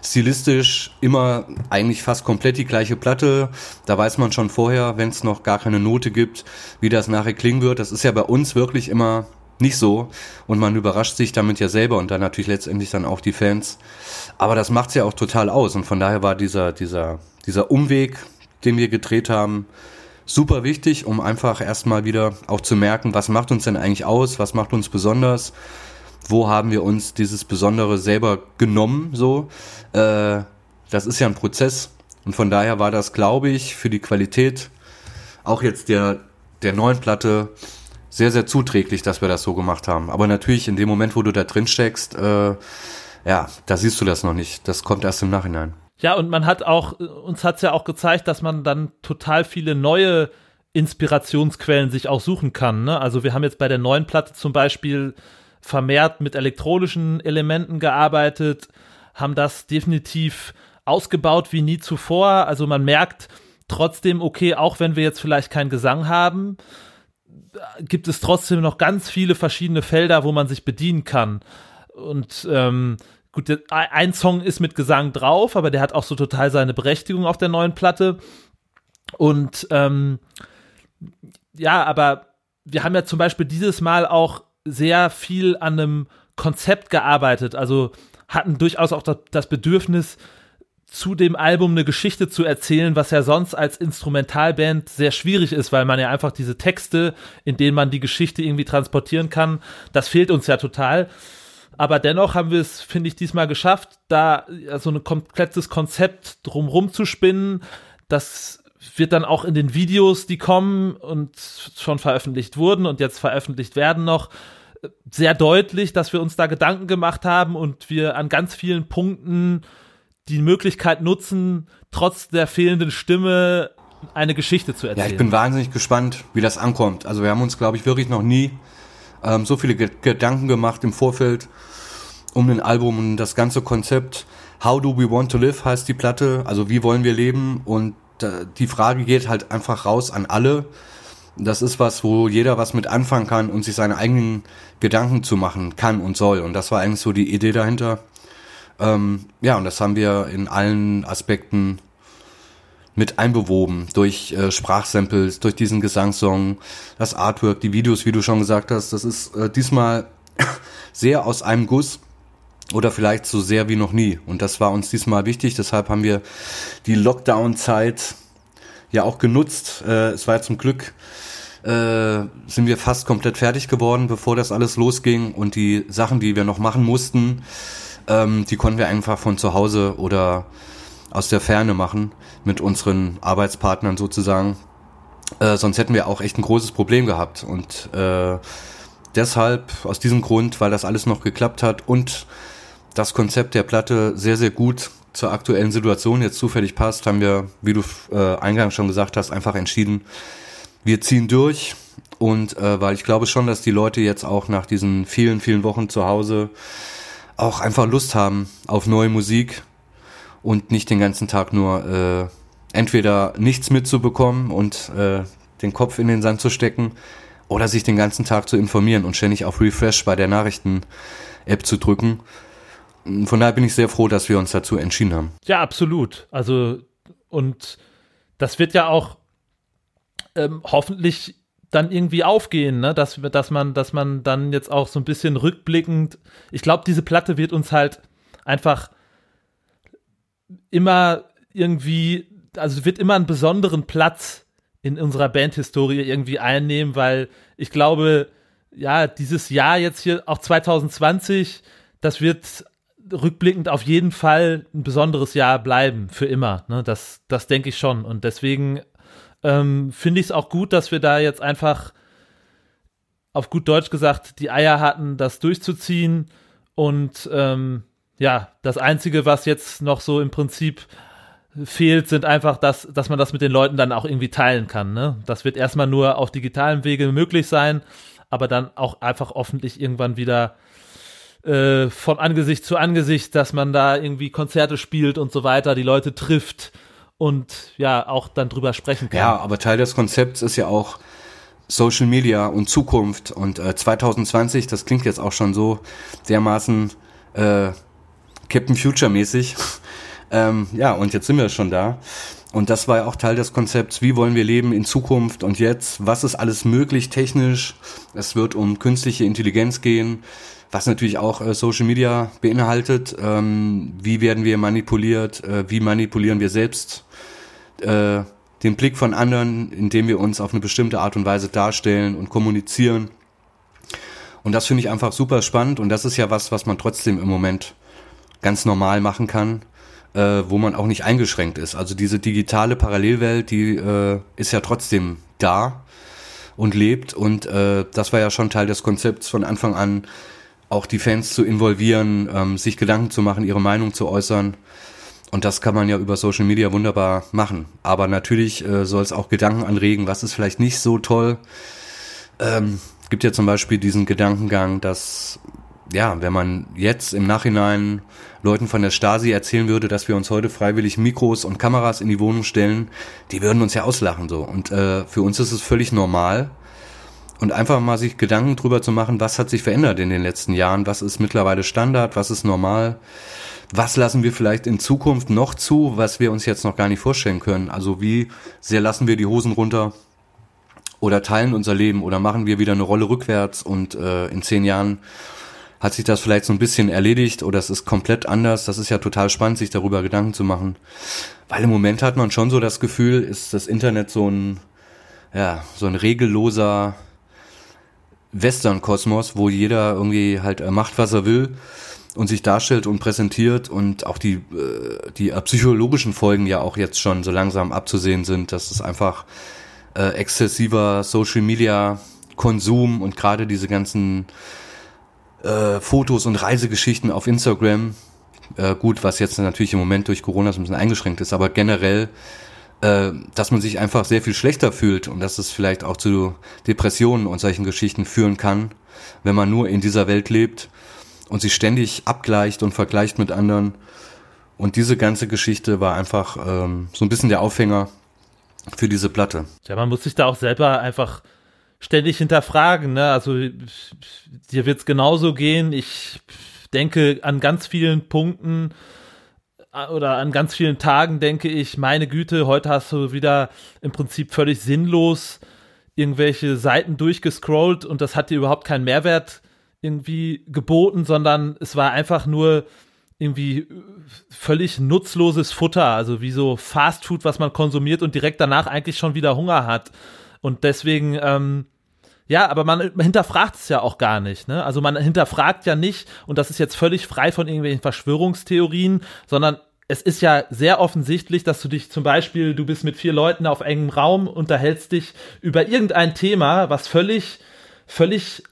stilistisch immer eigentlich fast komplett die gleiche Platte. Da weiß man schon vorher, wenn es noch gar keine Note gibt, wie das nachher klingen wird. Das ist ja bei uns wirklich immer nicht so. Und man überrascht sich damit ja selber und dann natürlich letztendlich dann auch die Fans. Aber das macht's ja auch total aus. Und von daher war dieser dieser dieser Umweg, den wir gedreht haben, super wichtig, um einfach erstmal wieder auch zu merken, was macht uns denn eigentlich aus, was macht uns besonders, wo haben wir uns dieses Besondere selber genommen, so. Äh, das ist ja ein Prozess. Und von daher war das, glaube ich, für die Qualität auch jetzt der der neuen Platte sehr, sehr zuträglich, dass wir das so gemacht haben. Aber natürlich in dem Moment, wo du da drin steckst, äh, ja, da siehst du das noch nicht. Das kommt erst im Nachhinein. Ja, und man hat auch, uns hat es ja auch gezeigt, dass man dann total viele neue Inspirationsquellen sich auch suchen kann. Ne? Also wir haben jetzt bei der neuen Platte zum Beispiel vermehrt mit elektronischen Elementen gearbeitet, haben das definitiv ausgebaut wie nie zuvor. Also man merkt trotzdem, okay, auch wenn wir jetzt vielleicht keinen Gesang haben, gibt es trotzdem noch ganz viele verschiedene Felder, wo man sich bedienen kann. Und ähm, gut, ein Song ist mit Gesang drauf, aber der hat auch so total seine Berechtigung auf der neuen Platte. Und ähm, ja, aber wir haben ja zum Beispiel dieses Mal auch sehr viel an einem Konzept gearbeitet, also hatten durchaus auch das Bedürfnis, zu dem Album eine Geschichte zu erzählen, was ja sonst als Instrumentalband sehr schwierig ist, weil man ja einfach diese Texte, in denen man die Geschichte irgendwie transportieren kann, das fehlt uns ja total. Aber dennoch haben wir es, finde ich, diesmal geschafft, da so ein komplettes Konzept drumrum zu spinnen. Das wird dann auch in den Videos, die kommen und schon veröffentlicht wurden und jetzt veröffentlicht werden noch, sehr deutlich, dass wir uns da Gedanken gemacht haben und wir an ganz vielen Punkten die Möglichkeit nutzen, trotz der fehlenden Stimme eine Geschichte zu erzählen. Ja, ich bin wahnsinnig gespannt, wie das ankommt. Also wir haben uns, glaube ich, wirklich noch nie ähm, so viele Ge Gedanken gemacht im Vorfeld um den Album und das ganze Konzept. How do we want to live heißt die Platte. Also wie wollen wir leben? Und äh, die Frage geht halt einfach raus an alle. Das ist was, wo jeder was mit anfangen kann und sich seine eigenen Gedanken zu machen kann und soll. Und das war eigentlich so die Idee dahinter. Ähm, ja, und das haben wir in allen Aspekten mit einbewoben durch äh, Sprachsamples, durch diesen Gesangssong, das Artwork, die Videos, wie du schon gesagt hast. Das ist äh, diesmal sehr aus einem Guss oder vielleicht so sehr wie noch nie. Und das war uns diesmal wichtig. Deshalb haben wir die Lockdown-Zeit ja auch genutzt. Äh, es war zum Glück äh, sind wir fast komplett fertig geworden, bevor das alles losging und die Sachen, die wir noch machen mussten, ähm, die konnten wir einfach von zu Hause oder aus der Ferne machen mit unseren Arbeitspartnern sozusagen. Äh, sonst hätten wir auch echt ein großes Problem gehabt. Und äh, deshalb, aus diesem Grund, weil das alles noch geklappt hat und das Konzept der Platte sehr, sehr gut zur aktuellen Situation jetzt zufällig passt, haben wir, wie du äh, eingangs schon gesagt hast, einfach entschieden, wir ziehen durch. Und äh, weil ich glaube schon, dass die Leute jetzt auch nach diesen vielen, vielen Wochen zu Hause auch einfach Lust haben auf neue Musik und nicht den ganzen Tag nur äh, entweder nichts mitzubekommen und äh, den Kopf in den Sand zu stecken oder sich den ganzen Tag zu informieren und ständig auf Refresh bei der Nachrichten-App zu drücken. Von daher bin ich sehr froh, dass wir uns dazu entschieden haben. Ja, absolut. Also, und das wird ja auch ähm, hoffentlich dann irgendwie aufgehen, ne? dass, dass, man, dass man dann jetzt auch so ein bisschen rückblickend, ich glaube, diese Platte wird uns halt einfach immer irgendwie, also wird immer einen besonderen Platz in unserer Bandhistorie irgendwie einnehmen, weil ich glaube, ja, dieses Jahr jetzt hier, auch 2020, das wird rückblickend auf jeden Fall ein besonderes Jahr bleiben, für immer. Ne? Das, das denke ich schon. Und deswegen ähm, finde ich es auch gut, dass wir da jetzt einfach auf gut Deutsch gesagt die Eier hatten, das durchzuziehen. Und ähm, ja, das Einzige, was jetzt noch so im Prinzip fehlt, sind einfach, dass, dass man das mit den Leuten dann auch irgendwie teilen kann. Ne? Das wird erstmal nur auf digitalem Wege möglich sein, aber dann auch einfach hoffentlich irgendwann wieder äh, von Angesicht zu Angesicht, dass man da irgendwie Konzerte spielt und so weiter, die Leute trifft und ja auch dann drüber sprechen kann. Ja, aber Teil des Konzepts ist ja auch Social Media und Zukunft und äh, 2020, das klingt jetzt auch schon so dermaßen äh, Captain Future mäßig. ähm, ja, und jetzt sind wir schon da. Und das war ja auch Teil des Konzepts, wie wollen wir leben in Zukunft und jetzt, was ist alles möglich technisch. Es wird um künstliche Intelligenz gehen, was natürlich auch äh, Social Media beinhaltet. Ähm, wie werden wir manipuliert, äh, wie manipulieren wir selbst äh, den Blick von anderen, indem wir uns auf eine bestimmte Art und Weise darstellen und kommunizieren. Und das finde ich einfach super spannend und das ist ja was, was man trotzdem im Moment ganz normal machen kann äh, wo man auch nicht eingeschränkt ist. Also diese digitale Parallelwelt, die äh, ist ja trotzdem da und lebt und äh, das war ja schon Teil des Konzepts von Anfang an, auch die Fans zu involvieren, ähm, sich Gedanken zu machen, ihre Meinung zu äußern. Und das kann man ja über Social Media wunderbar machen. Aber natürlich äh, soll es auch Gedanken anregen, was ist vielleicht nicht so toll. Ähm, gibt ja zum Beispiel diesen Gedankengang, dass ja, wenn man jetzt im Nachhinein Leuten von der Stasi erzählen würde, dass wir uns heute freiwillig Mikros und Kameras in die Wohnung stellen, die würden uns ja auslachen so. Und äh, für uns ist es völlig normal. Und einfach mal sich Gedanken drüber zu machen, was hat sich verändert in den letzten Jahren, was ist mittlerweile Standard, was ist normal, was lassen wir vielleicht in Zukunft noch zu, was wir uns jetzt noch gar nicht vorstellen können. Also wie sehr lassen wir die Hosen runter oder teilen unser Leben oder machen wir wieder eine Rolle rückwärts und äh, in zehn Jahren hat sich das vielleicht so ein bisschen erledigt oder es ist komplett anders. Das ist ja total spannend, sich darüber Gedanken zu machen. Weil im Moment hat man schon so das Gefühl, ist das Internet so ein, ja, so ein regelloser Western-Kosmos, wo jeder irgendwie halt macht, was er will und sich darstellt und präsentiert und auch die, äh, die psychologischen Folgen ja auch jetzt schon so langsam abzusehen sind, dass es einfach äh, exzessiver Social Media Konsum und gerade diese ganzen äh, Fotos und Reisegeschichten auf Instagram. Äh, gut, was jetzt natürlich im Moment durch Corona so ein bisschen eingeschränkt ist, aber generell, äh, dass man sich einfach sehr viel schlechter fühlt und dass es vielleicht auch zu Depressionen und solchen Geschichten führen kann, wenn man nur in dieser Welt lebt und sich ständig abgleicht und vergleicht mit anderen. Und diese ganze Geschichte war einfach ähm, so ein bisschen der Aufhänger für diese Platte. Ja, man muss sich da auch selber einfach ständig hinterfragen. Ne? Also dir wird es genauso gehen. Ich denke an ganz vielen Punkten oder an ganz vielen Tagen denke ich, meine Güte, heute hast du wieder im Prinzip völlig sinnlos irgendwelche Seiten durchgescrollt und das hat dir überhaupt keinen Mehrwert irgendwie geboten, sondern es war einfach nur irgendwie völlig nutzloses Futter, also wie so Fastfood, was man konsumiert und direkt danach eigentlich schon wieder Hunger hat. Und deswegen, ähm, ja, aber man, man hinterfragt es ja auch gar nicht. Ne? Also man hinterfragt ja nicht, und das ist jetzt völlig frei von irgendwelchen Verschwörungstheorien, sondern es ist ja sehr offensichtlich, dass du dich zum Beispiel, du bist mit vier Leuten auf engem Raum, unterhältst dich über irgendein Thema, was völlig, völlig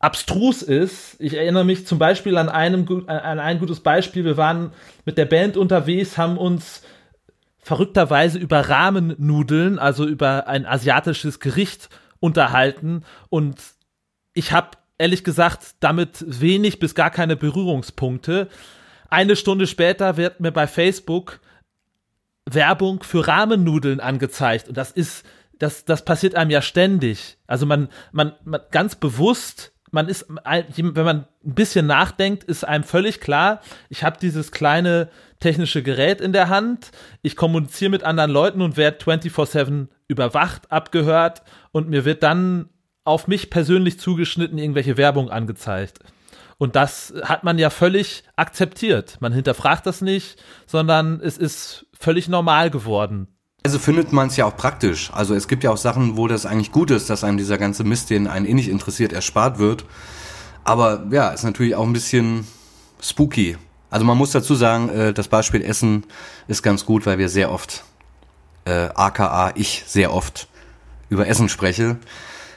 abstrus ist. Ich erinnere mich zum Beispiel an, einem, an ein gutes Beispiel. Wir waren mit der Band unterwegs, haben uns verrückterweise über Rahmennudeln, also über ein asiatisches Gericht unterhalten und ich habe ehrlich gesagt damit wenig bis gar keine Berührungspunkte. Eine Stunde später wird mir bei Facebook Werbung für Rahmennudeln angezeigt und das ist das das passiert einem ja ständig. Also man man, man ganz bewusst man ist, wenn man ein bisschen nachdenkt, ist einem völlig klar, ich habe dieses kleine technische Gerät in der Hand, ich kommuniziere mit anderen Leuten und werde 24-7 überwacht, abgehört und mir wird dann auf mich persönlich zugeschnitten irgendwelche Werbung angezeigt. Und das hat man ja völlig akzeptiert. Man hinterfragt das nicht, sondern es ist völlig normal geworden. Also findet man es ja auch praktisch. Also es gibt ja auch Sachen, wo das eigentlich gut ist, dass einem dieser ganze Mist, den einen eh nicht interessiert, erspart wird. Aber ja, ist natürlich auch ein bisschen spooky. Also man muss dazu sagen, äh, das Beispiel Essen ist ganz gut, weil wir sehr oft, äh, aka ich sehr oft, über Essen spreche.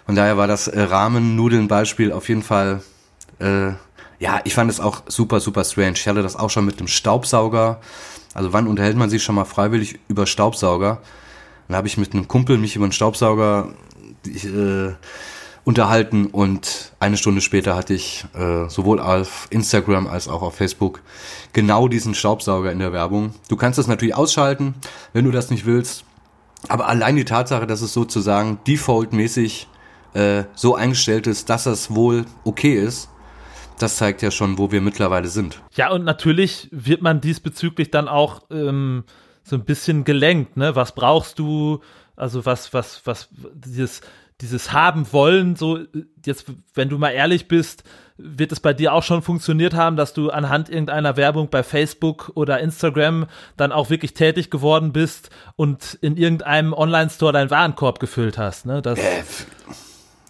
Von daher war das äh, Ramen-Nudeln-Beispiel auf jeden Fall, äh, ja, ich fand es auch super, super strange. Ich hatte das auch schon mit einem Staubsauger. Also wann unterhält man sich schon mal freiwillig über Staubsauger? Dann habe ich mit einem Kumpel mich über einen Staubsauger äh, unterhalten und eine Stunde später hatte ich äh, sowohl auf Instagram als auch auf Facebook genau diesen Staubsauger in der Werbung. Du kannst das natürlich ausschalten, wenn du das nicht willst. Aber allein die Tatsache, dass es sozusagen defaultmäßig äh, so eingestellt ist, dass das wohl okay ist, das zeigt ja schon, wo wir mittlerweile sind. Ja, und natürlich wird man diesbezüglich dann auch ähm, so ein bisschen gelenkt, ne? Was brauchst du? Also was, was, was, dieses, dieses haben wollen, so jetzt, wenn du mal ehrlich bist, wird es bei dir auch schon funktioniert haben, dass du anhand irgendeiner Werbung bei Facebook oder Instagram dann auch wirklich tätig geworden bist und in irgendeinem Online-Store deinen Warenkorb gefüllt hast, ne? Das äh,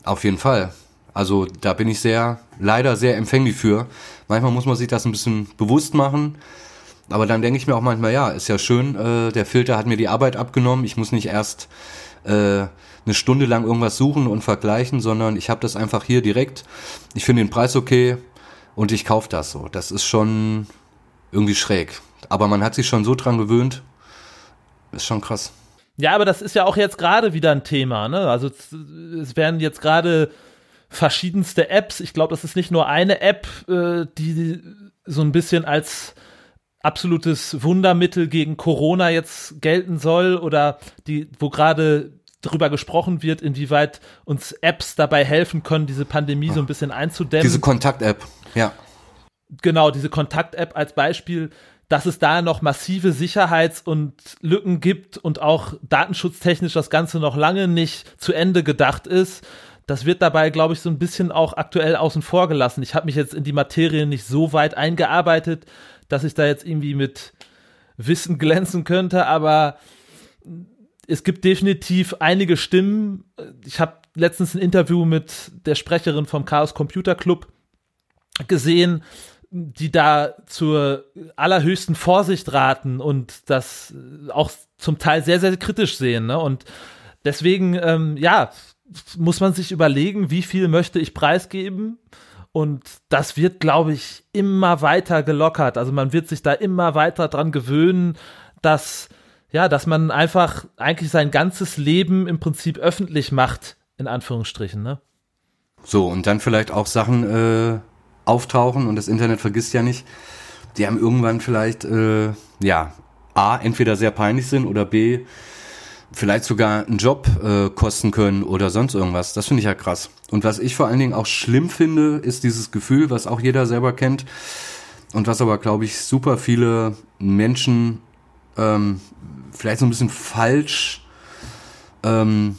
auf jeden Fall. Also da bin ich sehr, leider sehr empfänglich für. Manchmal muss man sich das ein bisschen bewusst machen. Aber dann denke ich mir auch manchmal, ja, ist ja schön, äh, der Filter hat mir die Arbeit abgenommen. Ich muss nicht erst äh, eine Stunde lang irgendwas suchen und vergleichen, sondern ich habe das einfach hier direkt. Ich finde den Preis okay und ich kaufe das so. Das ist schon irgendwie schräg. Aber man hat sich schon so dran gewöhnt. Ist schon krass. Ja, aber das ist ja auch jetzt gerade wieder ein Thema, ne? Also es werden jetzt gerade verschiedenste Apps. Ich glaube, das ist nicht nur eine App, äh, die so ein bisschen als absolutes Wundermittel gegen Corona jetzt gelten soll oder die, wo gerade darüber gesprochen wird, inwieweit uns Apps dabei helfen können, diese Pandemie so ein bisschen einzudämmen. Diese Kontakt-App, ja. Genau, diese Kontakt-App als Beispiel, dass es da noch massive Sicherheits- und Lücken gibt und auch datenschutztechnisch das Ganze noch lange nicht zu Ende gedacht ist das wird dabei, glaube ich, so ein bisschen auch aktuell außen vor gelassen. Ich habe mich jetzt in die Materie nicht so weit eingearbeitet, dass ich da jetzt irgendwie mit Wissen glänzen könnte, aber es gibt definitiv einige Stimmen. Ich habe letztens ein Interview mit der Sprecherin vom Chaos Computer Club gesehen, die da zur allerhöchsten Vorsicht raten und das auch zum Teil sehr, sehr kritisch sehen. Ne? Und deswegen, ähm, ja, muss man sich überlegen, wie viel möchte ich preisgeben. Und das wird, glaube ich, immer weiter gelockert. Also man wird sich da immer weiter dran gewöhnen, dass, ja, dass man einfach eigentlich sein ganzes Leben im Prinzip öffentlich macht, in Anführungsstrichen, ne? So, und dann vielleicht auch Sachen äh, auftauchen und das Internet vergisst ja nicht. Die haben irgendwann vielleicht, äh, ja, A, entweder sehr peinlich sind oder B, vielleicht sogar einen Job äh, kosten können oder sonst irgendwas. Das finde ich ja krass. Und was ich vor allen Dingen auch schlimm finde, ist dieses Gefühl, was auch jeder selber kennt und was aber, glaube ich, super viele Menschen ähm, vielleicht so ein bisschen falsch, ähm,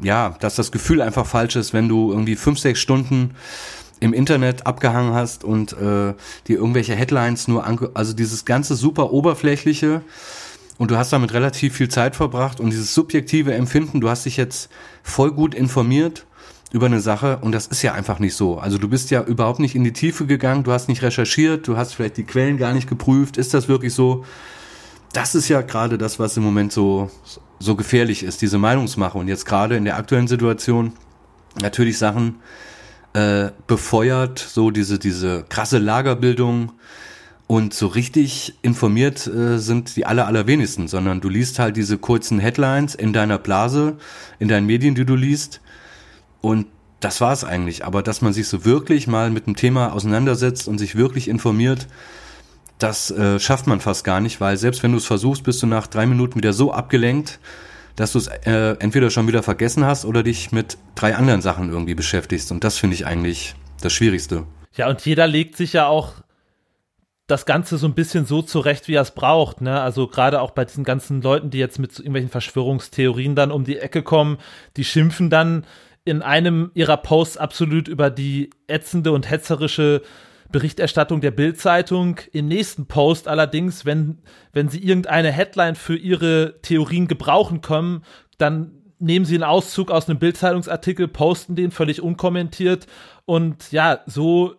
ja, dass das Gefühl einfach falsch ist, wenn du irgendwie fünf, sechs Stunden im Internet abgehangen hast und äh, dir irgendwelche Headlines nur ange also dieses ganze super oberflächliche und du hast damit relativ viel Zeit verbracht und dieses subjektive Empfinden, du hast dich jetzt voll gut informiert über eine Sache und das ist ja einfach nicht so. Also du bist ja überhaupt nicht in die Tiefe gegangen, du hast nicht recherchiert, du hast vielleicht die Quellen gar nicht geprüft, ist das wirklich so? Das ist ja gerade das, was im Moment so, so gefährlich ist, diese Meinungsmache. Und jetzt gerade in der aktuellen Situation natürlich Sachen äh, befeuert, so diese, diese krasse Lagerbildung, und so richtig informiert äh, sind die aller, allerwenigsten, sondern du liest halt diese kurzen Headlines in deiner Blase, in deinen Medien, die du liest. Und das war's eigentlich. Aber dass man sich so wirklich mal mit dem Thema auseinandersetzt und sich wirklich informiert, das äh, schafft man fast gar nicht, weil selbst wenn du es versuchst, bist du nach drei Minuten wieder so abgelenkt, dass du es äh, entweder schon wieder vergessen hast oder dich mit drei anderen Sachen irgendwie beschäftigst. Und das finde ich eigentlich das Schwierigste. Ja, und jeder legt sich ja auch das Ganze so ein bisschen so zurecht, wie er es braucht. Ne? Also gerade auch bei diesen ganzen Leuten, die jetzt mit irgendwelchen Verschwörungstheorien dann um die Ecke kommen, die schimpfen dann in einem ihrer Posts absolut über die ätzende und hetzerische Berichterstattung der Bildzeitung. Im nächsten Post allerdings, wenn, wenn sie irgendeine Headline für ihre Theorien gebrauchen können, dann nehmen sie einen Auszug aus einem Bildzeitungsartikel, posten den völlig unkommentiert und ja, so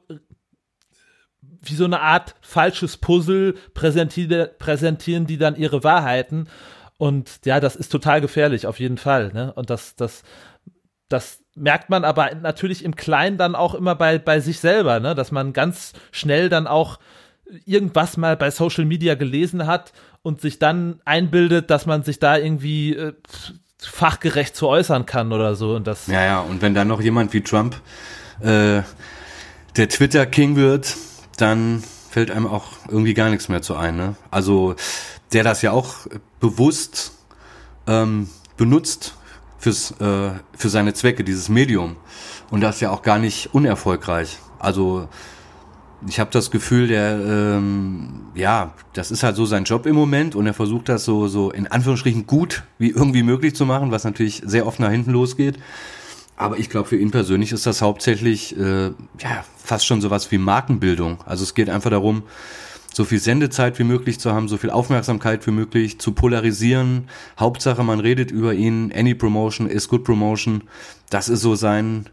wie so eine Art falsches Puzzle präsentieren, präsentieren die dann ihre Wahrheiten. Und ja, das ist total gefährlich, auf jeden Fall. Ne? Und das, das, das merkt man aber natürlich im Kleinen dann auch immer bei, bei sich selber, ne? dass man ganz schnell dann auch irgendwas mal bei Social Media gelesen hat und sich dann einbildet, dass man sich da irgendwie äh, fachgerecht zu äußern kann oder so. Und das ja, ja, und wenn dann noch jemand wie Trump äh, der Twitter-King wird, dann fällt einem auch irgendwie gar nichts mehr zu ein. Ne? Also der das ja auch bewusst ähm, benutzt fürs, äh, für seine Zwecke, dieses Medium. Und das ja auch gar nicht unerfolgreich. Also ich habe das Gefühl, der ähm, ja, das ist halt so sein Job im Moment und er versucht das so so in Anführungsstrichen gut wie irgendwie möglich zu machen, was natürlich sehr oft nach hinten losgeht. Aber ich glaube, für ihn persönlich ist das hauptsächlich äh, ja fast schon sowas wie Markenbildung. Also es geht einfach darum, so viel Sendezeit wie möglich zu haben, so viel Aufmerksamkeit wie möglich zu polarisieren. Hauptsache, man redet über ihn. Any Promotion is good Promotion. Das ist so sein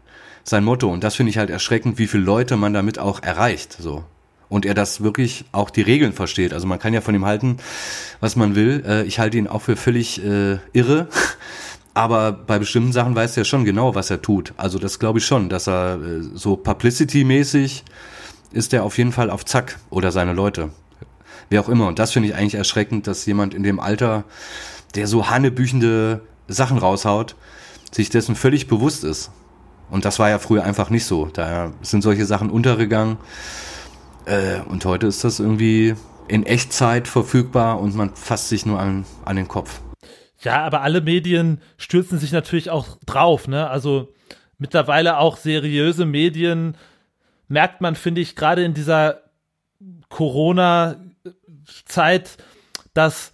sein Motto. Und das finde ich halt erschreckend, wie viele Leute man damit auch erreicht. So. Und er das wirklich auch die Regeln versteht. Also man kann ja von ihm halten, was man will. Äh, ich halte ihn auch für völlig äh, irre. Aber bei bestimmten Sachen weiß er schon genau, was er tut. Also das glaube ich schon, dass er äh, so publicity-mäßig ist er auf jeden Fall auf Zack oder seine Leute. Wer auch immer. Und das finde ich eigentlich erschreckend, dass jemand in dem Alter, der so hannebüchende Sachen raushaut, sich dessen völlig bewusst ist. Und das war ja früher einfach nicht so. Da sind solche Sachen untergegangen. Äh, und heute ist das irgendwie in Echtzeit verfügbar und man fasst sich nur an, an den Kopf. Ja, aber alle Medien stürzen sich natürlich auch drauf, ne? Also mittlerweile auch seriöse Medien merkt man, finde ich, gerade in dieser Corona-Zeit, dass,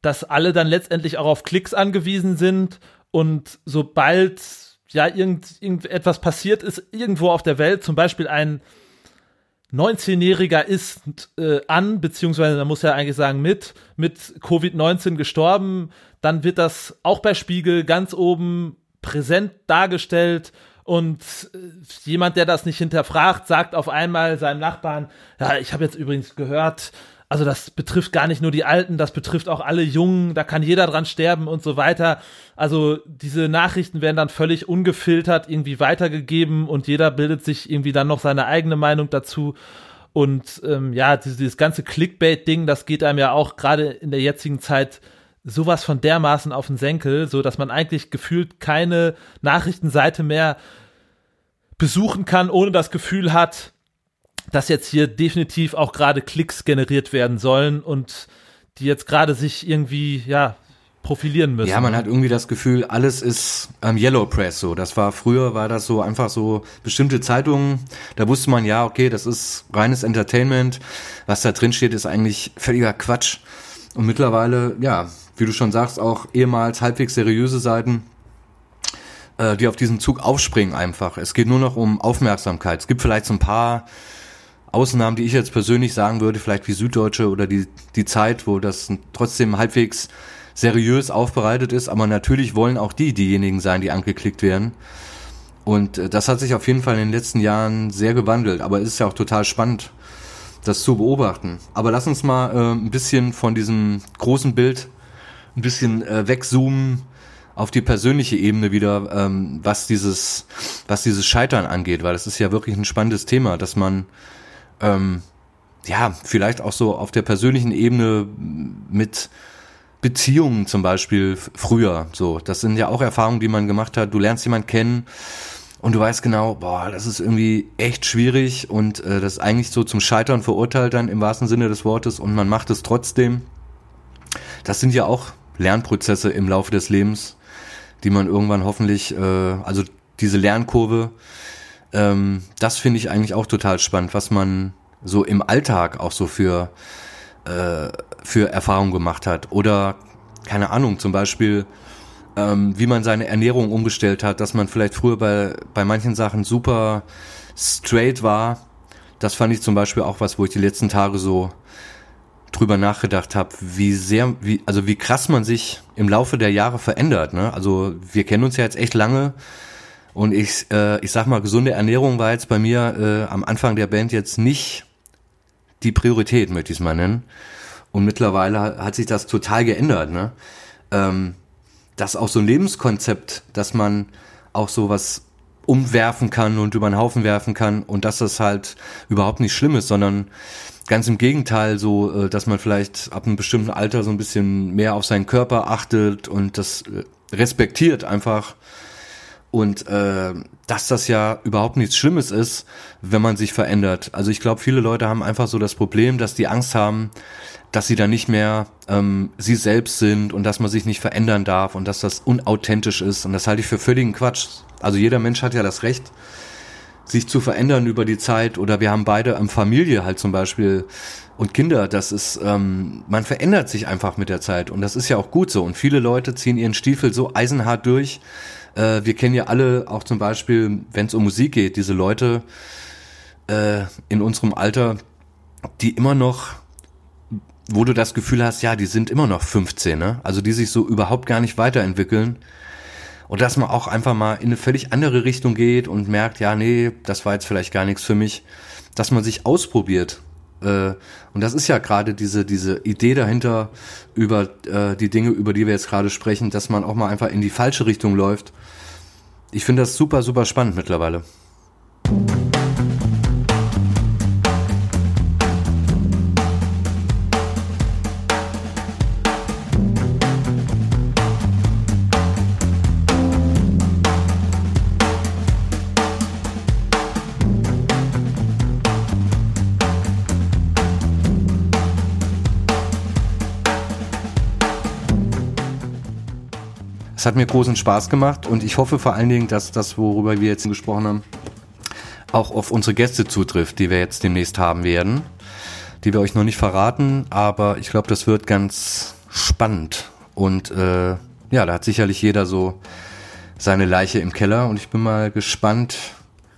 dass alle dann letztendlich auch auf Klicks angewiesen sind und sobald ja irgend, irgendetwas passiert ist irgendwo auf der Welt, zum Beispiel ein 19-Jähriger ist äh, an, beziehungsweise man muss ja eigentlich sagen mit, mit Covid-19 gestorben, dann wird das auch bei Spiegel ganz oben präsent dargestellt. Und äh, jemand, der das nicht hinterfragt, sagt auf einmal seinem Nachbarn, ja, ich habe jetzt übrigens gehört, also das betrifft gar nicht nur die Alten, das betrifft auch alle Jungen, da kann jeder dran sterben und so weiter. Also diese Nachrichten werden dann völlig ungefiltert irgendwie weitergegeben und jeder bildet sich irgendwie dann noch seine eigene Meinung dazu. Und ähm, ja, dieses, dieses ganze Clickbait-Ding, das geht einem ja auch gerade in der jetzigen Zeit sowas von dermaßen auf den Senkel, so dass man eigentlich gefühlt keine Nachrichtenseite mehr besuchen kann, ohne das Gefühl hat, dass jetzt hier definitiv auch gerade Klicks generiert werden sollen und die jetzt gerade sich irgendwie, ja, profilieren müssen. Ja, man hat irgendwie das Gefühl, alles ist ähm, Yellow Press so. Das war früher war das so einfach so bestimmte Zeitungen, da wusste man ja, okay, das ist reines Entertainment. Was da drin steht, ist eigentlich völliger Quatsch. Und mittlerweile, ja, wie du schon sagst, auch ehemals halbwegs seriöse Seiten, äh, die auf diesen Zug aufspringen einfach. Es geht nur noch um Aufmerksamkeit. Es gibt vielleicht so ein paar Ausnahmen, die ich jetzt persönlich sagen würde, vielleicht wie Süddeutsche oder die, die Zeit, wo das trotzdem halbwegs seriös aufbereitet ist, aber natürlich wollen auch die diejenigen sein, die angeklickt werden. Und äh, das hat sich auf jeden Fall in den letzten Jahren sehr gewandelt, aber es ist ja auch total spannend, das zu beobachten. Aber lass uns mal äh, ein bisschen von diesem großen Bild ein bisschen äh, wegzoomen auf die persönliche Ebene wieder, ähm, was dieses, was dieses Scheitern angeht, weil das ist ja wirklich ein spannendes Thema, dass man ähm, ja, vielleicht auch so auf der persönlichen Ebene mit Beziehungen zum Beispiel früher. So, das sind ja auch Erfahrungen, die man gemacht hat. Du lernst jemanden kennen und du weißt genau, boah, das ist irgendwie echt schwierig und äh, das ist eigentlich so zum Scheitern verurteilt dann im wahrsten Sinne des Wortes und man macht es trotzdem. Das sind ja auch Lernprozesse im Laufe des Lebens, die man irgendwann hoffentlich, äh, also diese Lernkurve, ähm, das finde ich eigentlich auch total spannend, was man so im Alltag auch so für, äh, für Erfahrungen gemacht hat. Oder, keine Ahnung, zum Beispiel, ähm, wie man seine Ernährung umgestellt hat, dass man vielleicht früher bei, bei manchen Sachen super straight war. Das fand ich zum Beispiel auch was, wo ich die letzten Tage so drüber nachgedacht habe, wie sehr, wie, also wie krass man sich im Laufe der Jahre verändert. Ne? Also wir kennen uns ja jetzt echt lange und ich, äh, ich sag mal, gesunde Ernährung war jetzt bei mir äh, am Anfang der Band jetzt nicht die Priorität, möchte ich es mal nennen. Und mittlerweile hat sich das total geändert. Ne? Ähm, das ist auch so ein Lebenskonzept, dass man auch so was umwerfen kann und über den Haufen werfen kann und dass das halt überhaupt nicht schlimm ist, sondern ganz im Gegenteil so, äh, dass man vielleicht ab einem bestimmten Alter so ein bisschen mehr auf seinen Körper achtet und das äh, respektiert einfach und äh, dass das ja überhaupt nichts Schlimmes ist, wenn man sich verändert. Also ich glaube, viele Leute haben einfach so das Problem, dass die Angst haben, dass sie dann nicht mehr ähm, sie selbst sind und dass man sich nicht verändern darf und dass das unauthentisch ist. Und das halte ich für völligen Quatsch. Also jeder Mensch hat ja das Recht, sich zu verändern über die Zeit. Oder wir haben beide ähm, Familie halt zum Beispiel und Kinder. Das ist, ähm, man verändert sich einfach mit der Zeit und das ist ja auch gut so. Und viele Leute ziehen ihren Stiefel so eisenhart durch. Äh, wir kennen ja alle auch zum Beispiel, wenn es um Musik geht, diese Leute äh, in unserem Alter, die immer noch wo du das Gefühl hast, ja, die sind immer noch 15, ne? Also die sich so überhaupt gar nicht weiterentwickeln. Und dass man auch einfach mal in eine völlig andere Richtung geht und merkt, ja, nee, das war jetzt vielleicht gar nichts für mich. Dass man sich ausprobiert. Äh, und das ist ja gerade diese, diese Idee dahinter über äh, die Dinge, über die wir jetzt gerade sprechen, dass man auch mal einfach in die falsche Richtung läuft. Ich finde das super, super spannend mittlerweile. Hat mir großen Spaß gemacht und ich hoffe vor allen Dingen, dass das, worüber wir jetzt gesprochen haben, auch auf unsere Gäste zutrifft, die wir jetzt demnächst haben werden, die wir euch noch nicht verraten, aber ich glaube, das wird ganz spannend und äh, ja, da hat sicherlich jeder so seine Leiche im Keller und ich bin mal gespannt,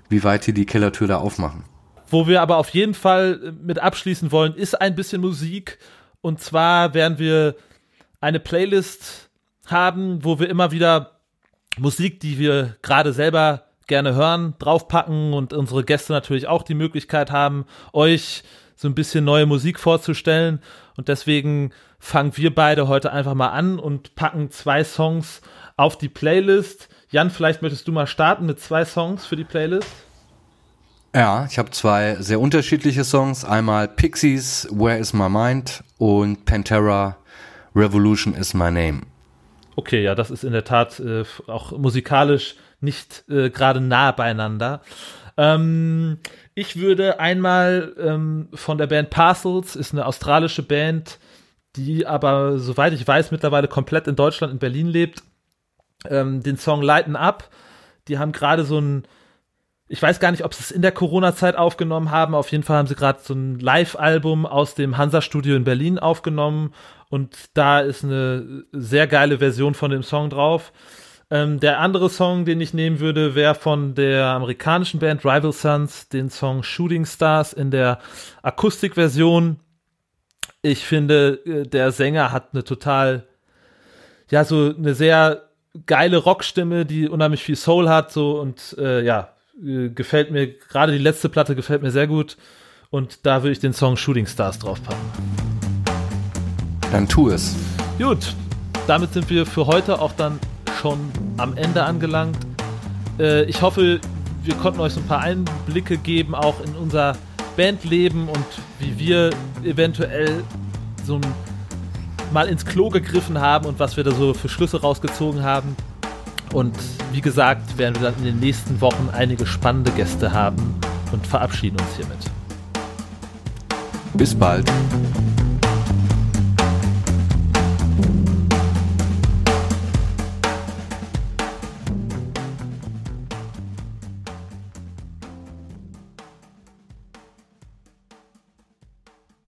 wie weit die die Kellertür da aufmachen. Wo wir aber auf jeden Fall mit abschließen wollen, ist ein bisschen Musik und zwar werden wir eine Playlist haben, wo wir immer wieder Musik, die wir gerade selber gerne hören, draufpacken und unsere Gäste natürlich auch die Möglichkeit haben, euch so ein bisschen neue Musik vorzustellen. Und deswegen fangen wir beide heute einfach mal an und packen zwei Songs auf die Playlist. Jan, vielleicht möchtest du mal starten mit zwei Songs für die Playlist? Ja, ich habe zwei sehr unterschiedliche Songs. Einmal Pixies, Where is My Mind und Pantera, Revolution is My Name. Okay, ja, das ist in der Tat äh, auch musikalisch nicht äh, gerade nah beieinander. Ähm, ich würde einmal ähm, von der Band Parcels, ist eine australische Band, die aber, soweit ich weiß, mittlerweile komplett in Deutschland, in Berlin lebt, ähm, den Song Lighten Up. Die haben gerade so ein, ich weiß gar nicht, ob sie es in der Corona-Zeit aufgenommen haben. Auf jeden Fall haben sie gerade so ein Live-Album aus dem Hansa-Studio in Berlin aufgenommen und da ist eine sehr geile Version von dem Song drauf. Ähm, der andere Song, den ich nehmen würde, wäre von der amerikanischen Band Rival Sons, den Song Shooting Stars in der Akustikversion. Ich finde, äh, der Sänger hat eine total, ja, so eine sehr geile Rockstimme, die unheimlich viel Soul hat, so und äh, ja, äh, gefällt mir, gerade die letzte Platte gefällt mir sehr gut. Und da würde ich den Song Shooting Stars draufpacken. Dann tu es. Gut, damit sind wir für heute auch dann schon am Ende angelangt. Äh, ich hoffe, wir konnten euch so ein paar Einblicke geben, auch in unser Bandleben und wie wir eventuell so ein, mal ins Klo gegriffen haben und was wir da so für Schlüsse rausgezogen haben. Und wie gesagt, werden wir dann in den nächsten Wochen einige spannende Gäste haben und verabschieden uns hiermit. Bis bald.